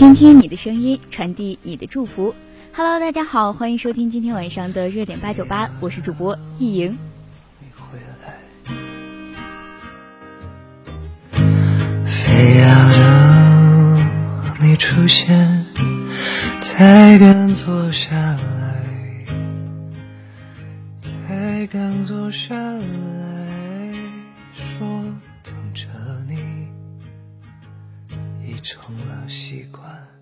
倾听你的声音，传递你的祝福。Hello，大家好，欢迎收听今天晚上的热点八九八，我是主播易莹。非要等你出现，才敢坐下来，才敢坐下来成了习惯。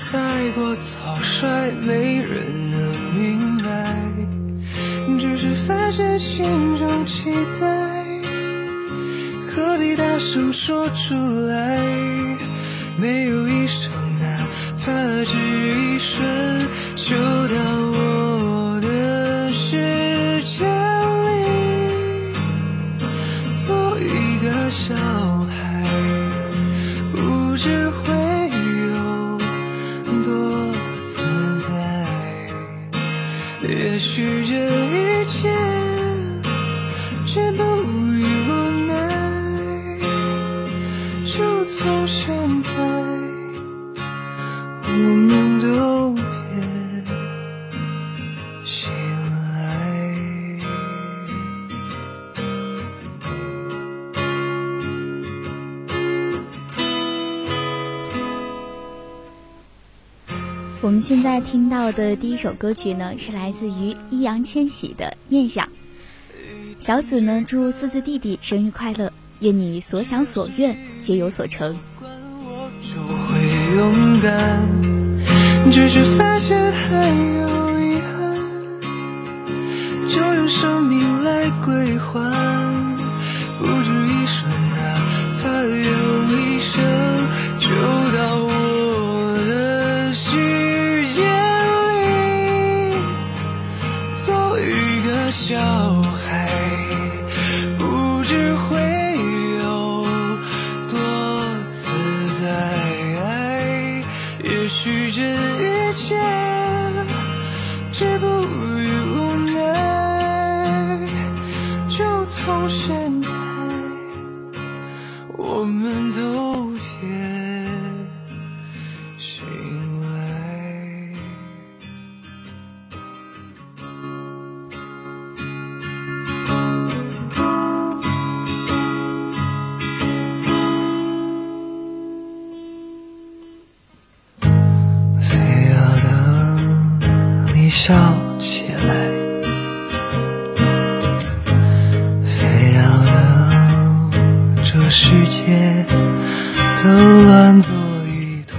太过草率，没人能明白？只是发现心中期待，何必大声说出来？没有一首哪怕只一瞬，就到我就从现在，我们都别醒来。我们现在听到的第一首歌曲呢，是来自于易烊千玺的《念想》。小紫呢，祝四字弟弟生日快乐，愿你所想所愿皆有所成。我就会勇敢，只是发现还有遗憾，就用生命来归还。笑起来，非要等这世界都乱作一团，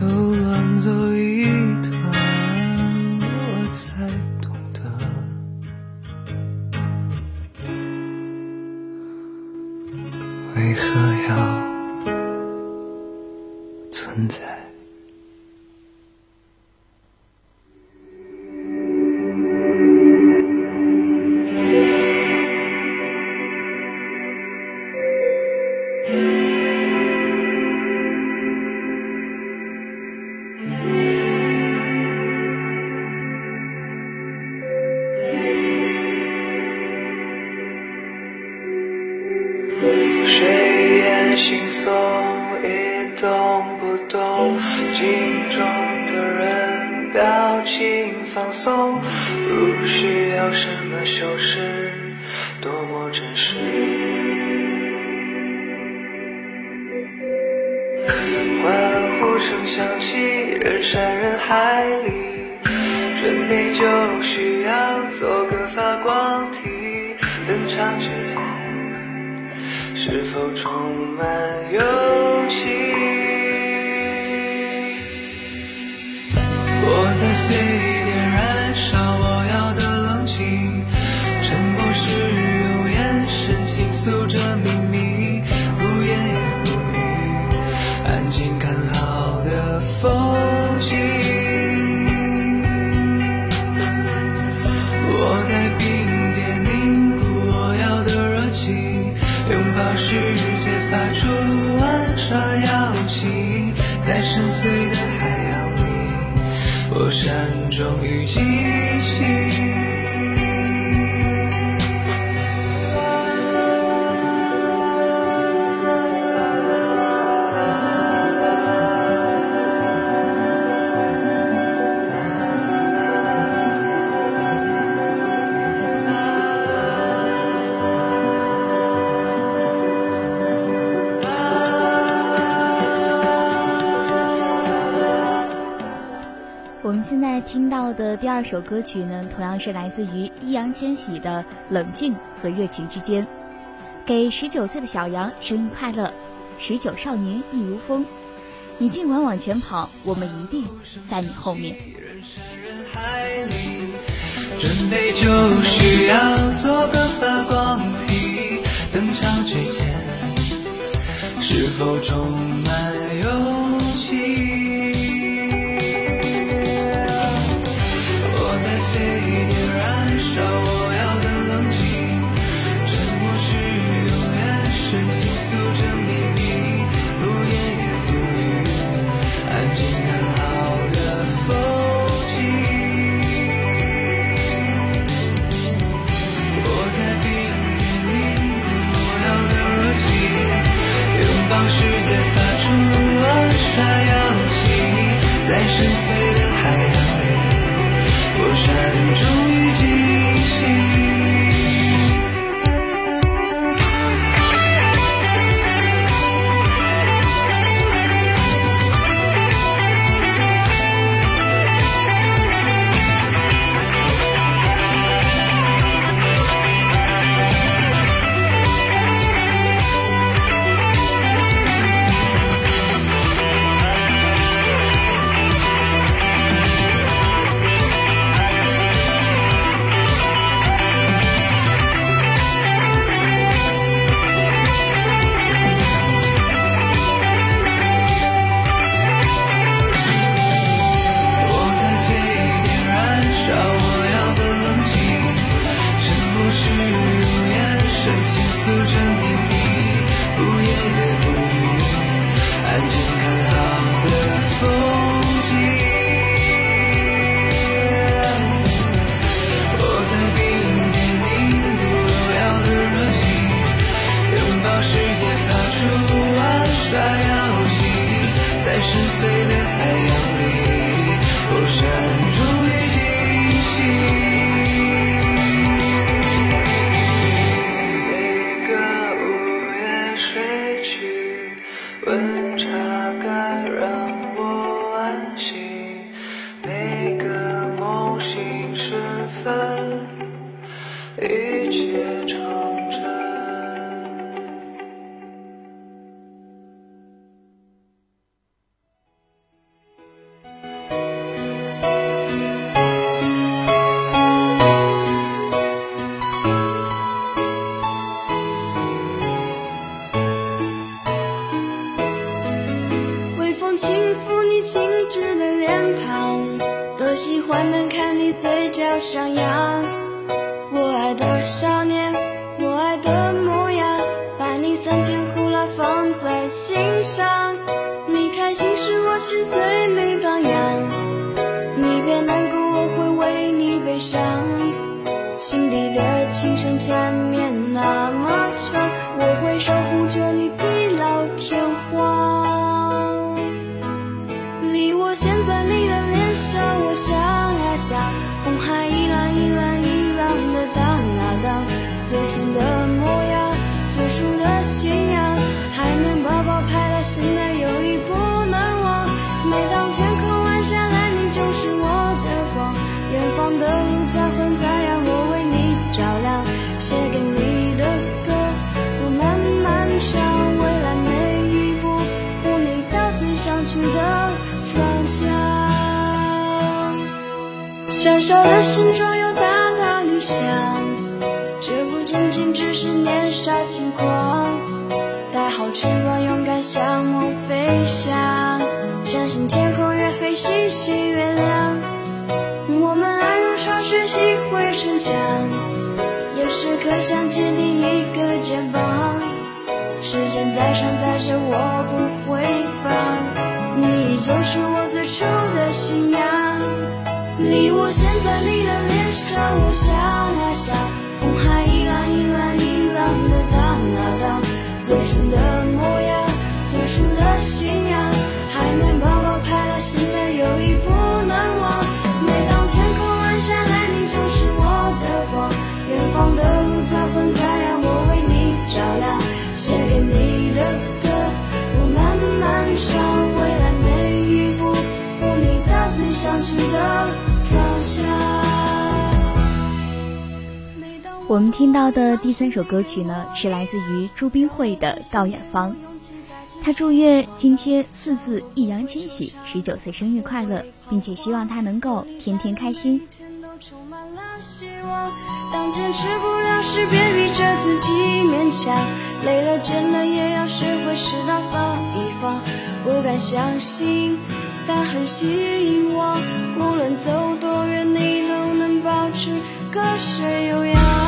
都乱作一团，我才懂得为何要。存在。真实。欢呼声响起，人山人海里，准备就需要做个发光体，登场之前。是否充满勇气？终于清醒。我们现在听到的第二首歌曲呢，同样是来自于易烊千玺的《冷静和热情之间》，给十九岁的小杨生日快乐！十九少年意如风，你尽管往前跑，我们一定在你后面。准备就需要做个发光体，登场之前是否充满勇小小的心装有大大理想，这不仅仅只是年少轻狂。带好翅膀，勇敢向梦飞翔。相信天空越黑，星星越亮。我们爱如潮水，细会成江。有时刻想借你一个肩膀。时间再长再久，我不会放你。就是我最初的信仰。你我现在你的脸上，我想啊想，红海一浪一浪一浪的荡啊荡，最初的模样，最初的信仰，海绵宝宝拍了新的友谊不我们听到的第三首歌曲呢，是来自于朱冰慧的《到远方》。他祝愿今天四字易烊千玺十九岁生日快乐，并且希望他能够天天开心。当坚持不了时，别逼着自己勉强，累了倦了也要学会适当放一放。不敢相信，但很希望，无论走多远，你都能保持歌声悠扬。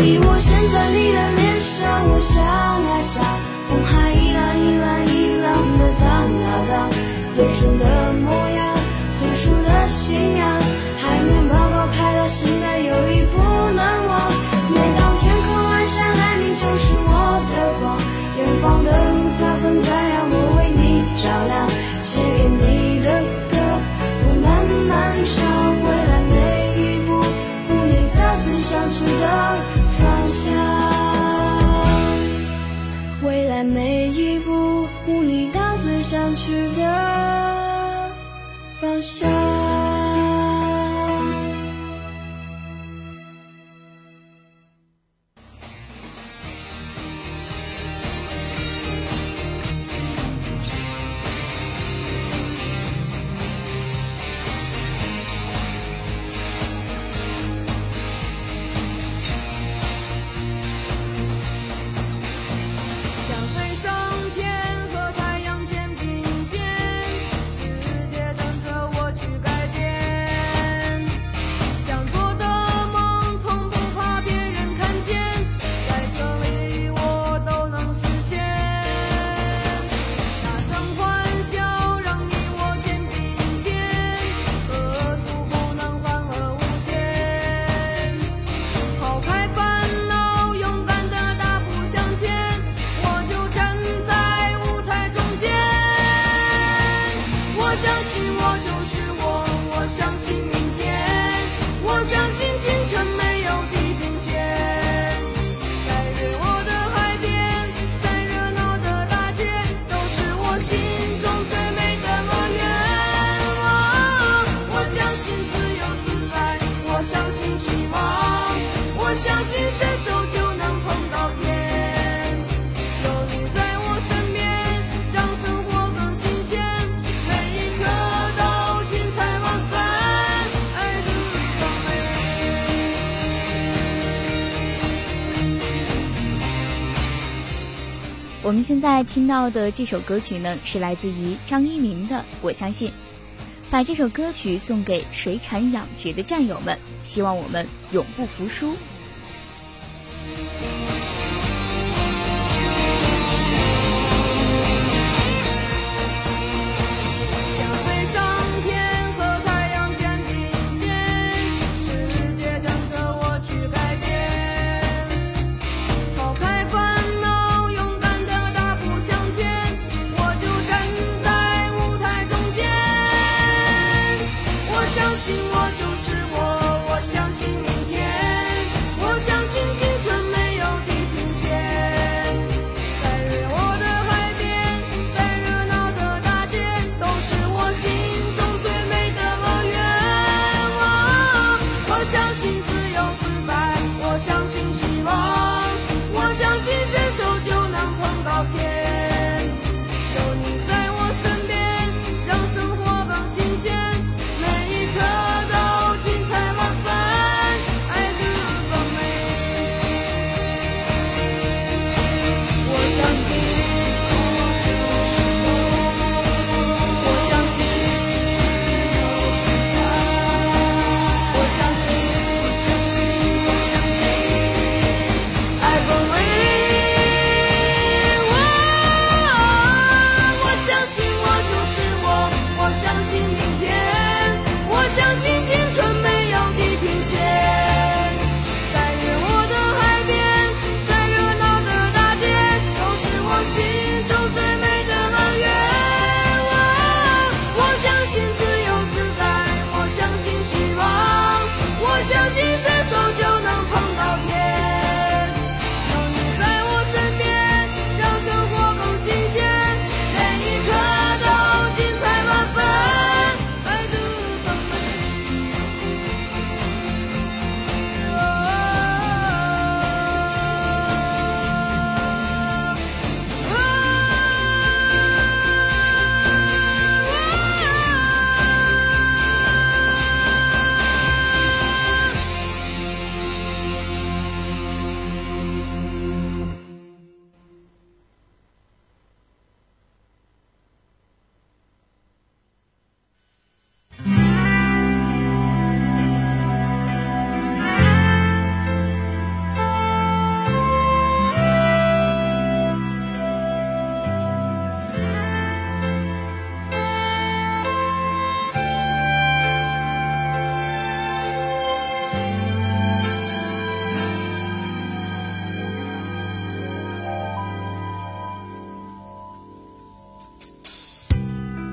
离我现在你的脸上，我想啊想，红海一浪一浪一浪的荡啊荡，最初的模样，最初的信仰，海绵宝宝拍了心的友谊不能忘。每当天空暗下来，你就是我的光，远方的路再昏再暗，我为你照亮，写给你的歌，我慢慢唱，未来每一步，和你到最想去的。想未来每一步，努力到最想去的方向。我们现在听到的这首歌曲呢，是来自于张一鸣的《我相信》。把这首歌曲送给水产养殖的战友们，希望我们永不服输。心自由自在，我相信希望，我相信伸手就能碰到天。明天。我相信青春没有地平线。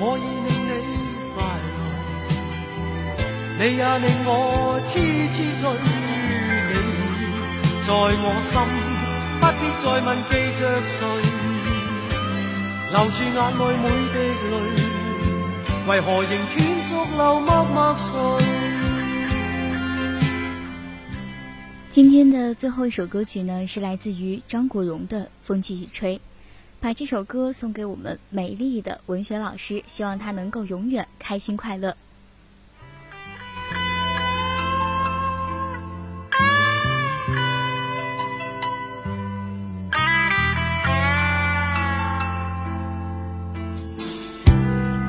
我已。你快乐，你也令我痴痴醉，你在我心，不必再问记着谁，留住眼内每滴泪，为何仍断续流默默垂？今天的最后一首歌曲呢，是来自于张国荣的《风继续吹》，把这首歌送给我们美丽的文学老师，希望他能够永远开心快乐。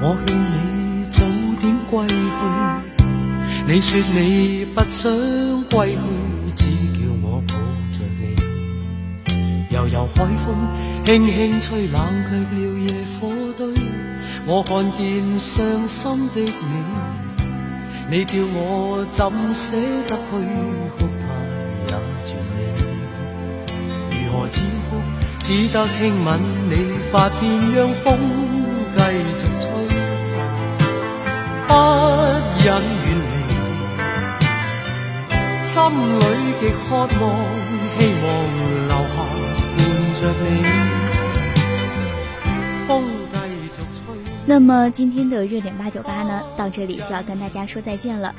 我劝你早点归去，你说你不想归去，只叫我抱着你。悠悠海风轻轻吹，冷却了夜火堆。我看见伤心的你，你叫我怎舍得去哭太也绝美？如何止哭？只得轻吻你发边，让风继续吹。不忍远离，心里极渴望，希望留下伴着你。风继续吹。那么今天的热点八九八呢，到这里就要跟大家说再见了。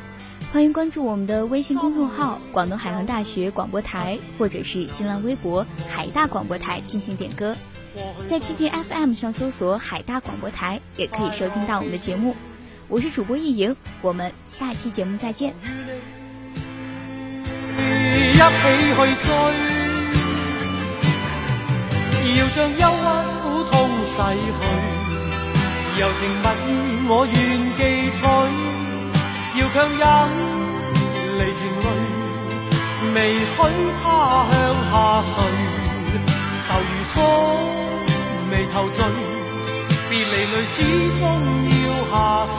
欢迎关注我们的微信公众号“广东海洋大学广播台”，或者是新浪微博“海大广播台”进行点歌。在蜻蜓 FM 上搜索“海大广播台”，也可以收听到我们的节目。我是主播易莹，我们下期节目再见。一起去追，要将忧郁逝去，柔情蜜意我愿记取，要强忍离情泪，未许他向下垂，愁如锁，眉头聚。别离泪始终要下垂，